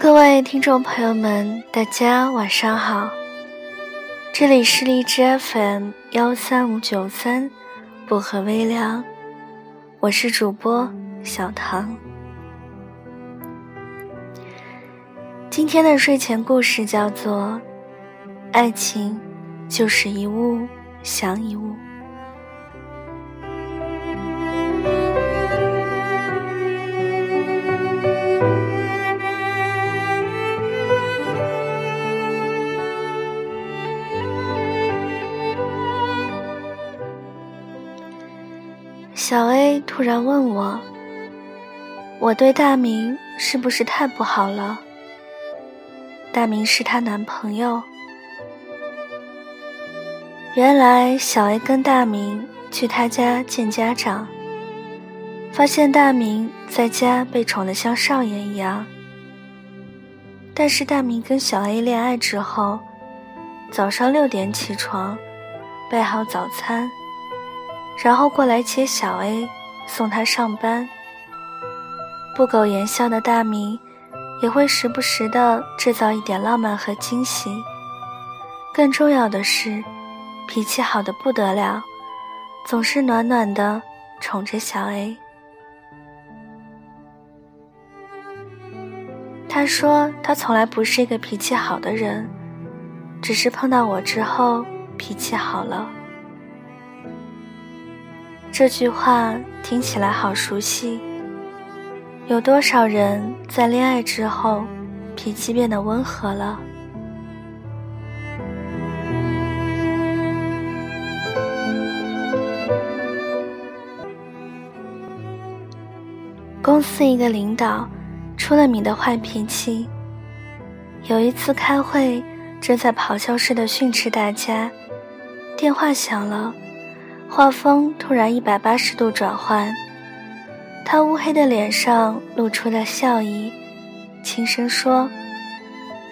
各位听众朋友们，大家晚上好，这里是荔枝 FM 幺三五九三薄荷微凉，我是主播小唐。今天的睡前故事叫做《爱情就是一物降一物》。小 A 突然问我：“我对大明是不是太不好了？”大明是她男朋友。原来小 A 跟大明去他家见家长，发现大明在家被宠得像少爷一样。但是大明跟小 A 恋爱之后，早上六点起床，备好早餐。然后过来接小 A，送他上班。不苟言笑的大明，也会时不时的制造一点浪漫和惊喜。更重要的是，脾气好的不得了，总是暖暖的宠着小 A。他说他从来不是一个脾气好的人，只是碰到我之后脾气好了。这句话听起来好熟悉。有多少人在恋爱之后，脾气变得温和了？公司一个领导出了名的坏脾气。有一次开会，正在咆哮似的训斥大家，电话响了。画风突然一百八十度转换，他乌黑的脸上露出了笑意，轻声说：“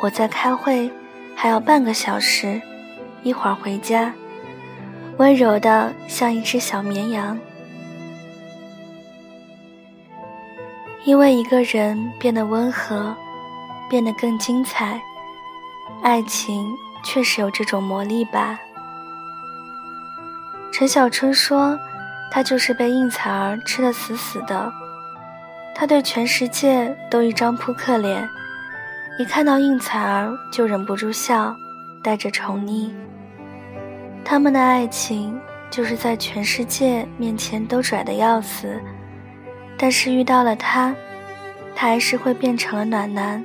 我在开会，还要半个小时，一会儿回家。”温柔的像一只小绵羊。因为一个人变得温和，变得更精彩，爱情确实有这种魔力吧。陈小春说：“他就是被应采儿吃得死死的，他对全世界都一张扑克脸，一看到应采儿就忍不住笑，带着宠溺。他们的爱情就是在全世界面前都拽得要死，但是遇到了他，他还是会变成了暖男；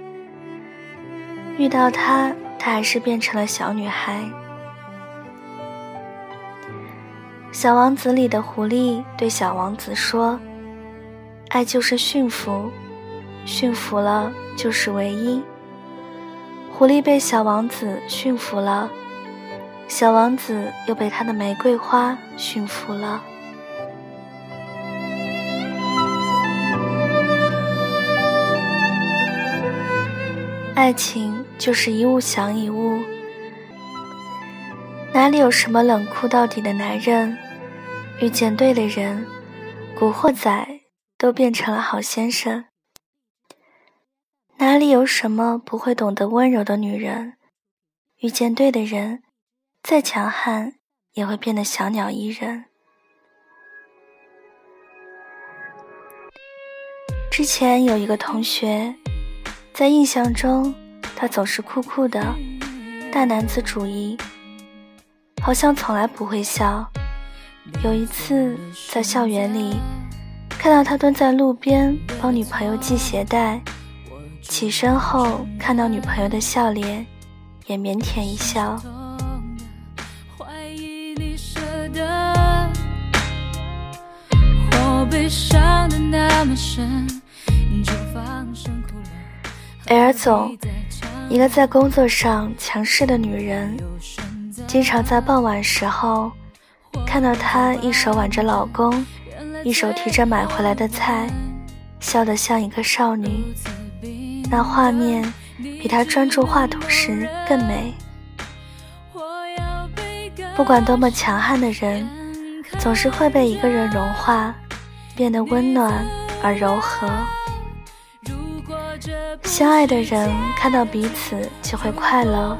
遇到他，他还是变成了小女孩。”小王子里的狐狸对小王子说：“爱就是驯服，驯服了就是唯一。”狐狸被小王子驯服了，小王子又被他的玫瑰花驯服了。爱情就是一物降一物，哪里有什么冷酷到底的男人？遇见对的人，古惑仔都变成了好先生。哪里有什么不会懂得温柔的女人？遇见对的人，再强悍也会变得小鸟依人。之前有一个同学，在印象中，他总是酷酷的，大男子主义，好像从来不会笑。有一次在校园里，看到他蹲在路边帮女朋友系鞋带，起身后看到女朋友的笑脸，也腼腆一笑。L 总，一个在工作上强势的女人，经常在傍晚时候。看到她一手挽着老公，一手提着买回来的菜，笑得像一个少女，那画面比她专注画图时更美。不管多么强悍的人，总是会被一个人融化，变得温暖而柔和。相爱的人看到彼此就会快乐，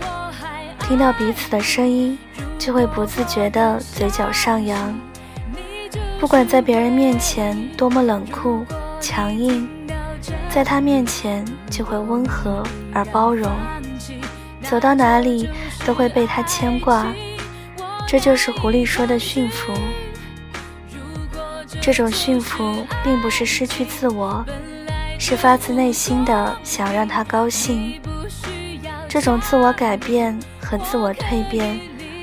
听到彼此的声音就会不自觉的嘴角上扬。不管在别人面前多么冷酷强硬，在他面前就会温和而包容。走到哪里都会被他牵挂，这就是狐狸说的驯服。这种驯服并不是失去自我，是发自内心的想让他高兴。这种自我改变和自我蜕变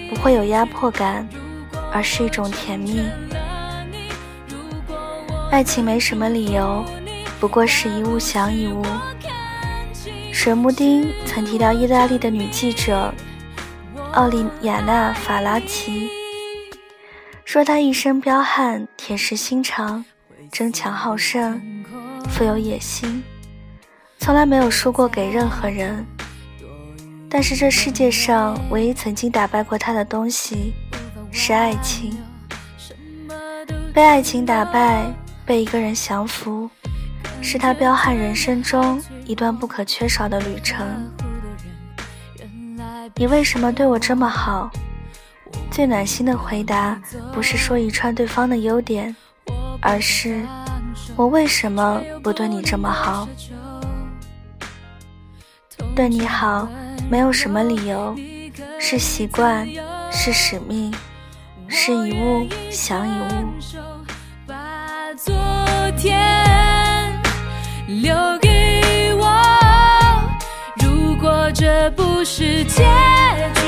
不会有压迫感，而是一种甜蜜。爱情没什么理由，不过是一物降一物。水木丁曾提到意大利的女记者奥利亚娜·法拉奇，说她一身彪悍、铁石心肠、争强好胜、富有野心，从来没有输过给任何人。但是这世界上唯一曾经打败过他的东西是爱情。被爱情打败，被一个人降服。是他彪悍人生中一段不可缺少的旅程。你为什么对我这么好？最暖心的回答不是说一串对方的优点，而是我为什么不对你这么好？对你好没有什么理由，是习惯，是使命，是一物降一物。把昨天留给我。如果这不是结局，